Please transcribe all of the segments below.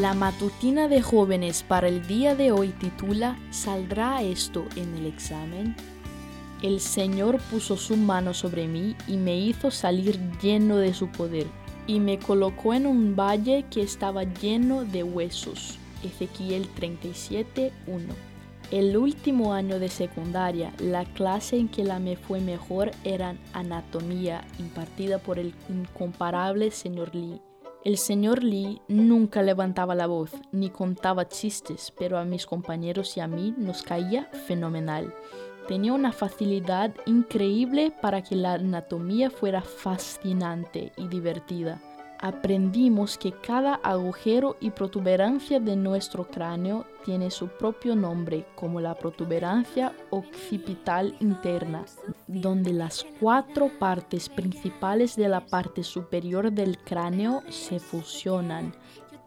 La matutina de jóvenes para el día de hoy titula ¿Saldrá esto en el examen? El Señor puso su mano sobre mí y me hizo salir lleno de su poder, y me colocó en un valle que estaba lleno de huesos. Ezequiel 37, 1. El último año de secundaria, la clase en que la me fue mejor era anatomía, impartida por el incomparable señor Lee. El señor Lee nunca levantaba la voz ni contaba chistes, pero a mis compañeros y a mí nos caía fenomenal. Tenía una facilidad increíble para que la anatomía fuera fascinante y divertida aprendimos que cada agujero y protuberancia de nuestro cráneo tiene su propio nombre, como la protuberancia occipital interna, donde las cuatro partes principales de la parte superior del cráneo se fusionan,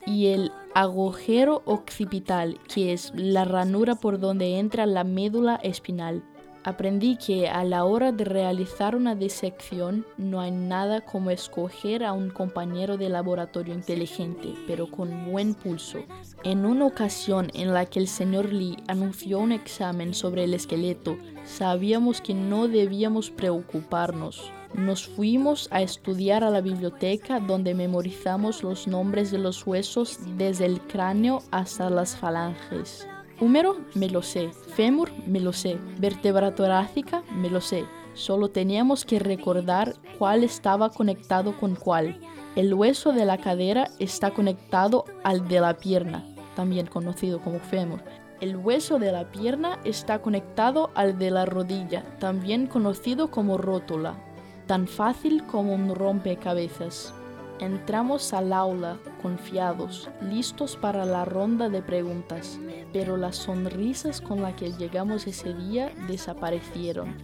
y el agujero occipital, que es la ranura por donde entra la médula espinal. Aprendí que a la hora de realizar una disección no hay nada como escoger a un compañero de laboratorio inteligente, pero con buen pulso. En una ocasión en la que el señor Lee anunció un examen sobre el esqueleto, sabíamos que no debíamos preocuparnos. Nos fuimos a estudiar a la biblioteca donde memorizamos los nombres de los huesos desde el cráneo hasta las falanges. Húmero, me lo sé. Fémur, me lo sé. Vértebra torácica, me lo sé. Solo teníamos que recordar cuál estaba conectado con cuál. El hueso de la cadera está conectado al de la pierna, también conocido como fémur. El hueso de la pierna está conectado al de la rodilla, también conocido como rótula, tan fácil como un rompecabezas. Entramos al aula confiados, listos para la ronda de preguntas, pero las sonrisas con las que llegamos ese día desaparecieron.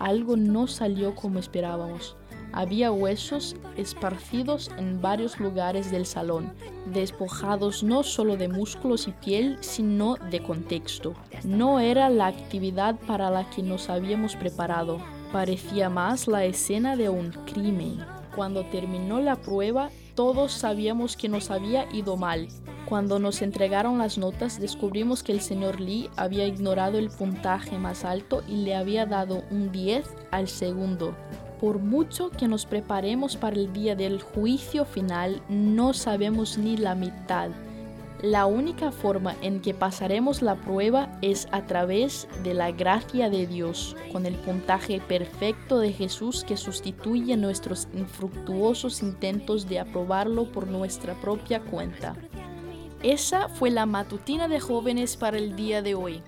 Algo no salió como esperábamos. Había huesos esparcidos en varios lugares del salón, despojados no solo de músculos y piel, sino de contexto. No era la actividad para la que nos habíamos preparado, parecía más la escena de un crimen. Cuando terminó la prueba, todos sabíamos que nos había ido mal. Cuando nos entregaron las notas, descubrimos que el señor Lee había ignorado el puntaje más alto y le había dado un 10 al segundo. Por mucho que nos preparemos para el día del juicio final, no sabemos ni la mitad. La única forma en que pasaremos la prueba es a través de la gracia de Dios, con el puntaje perfecto de Jesús que sustituye nuestros infructuosos intentos de aprobarlo por nuestra propia cuenta. Esa fue la matutina de jóvenes para el día de hoy.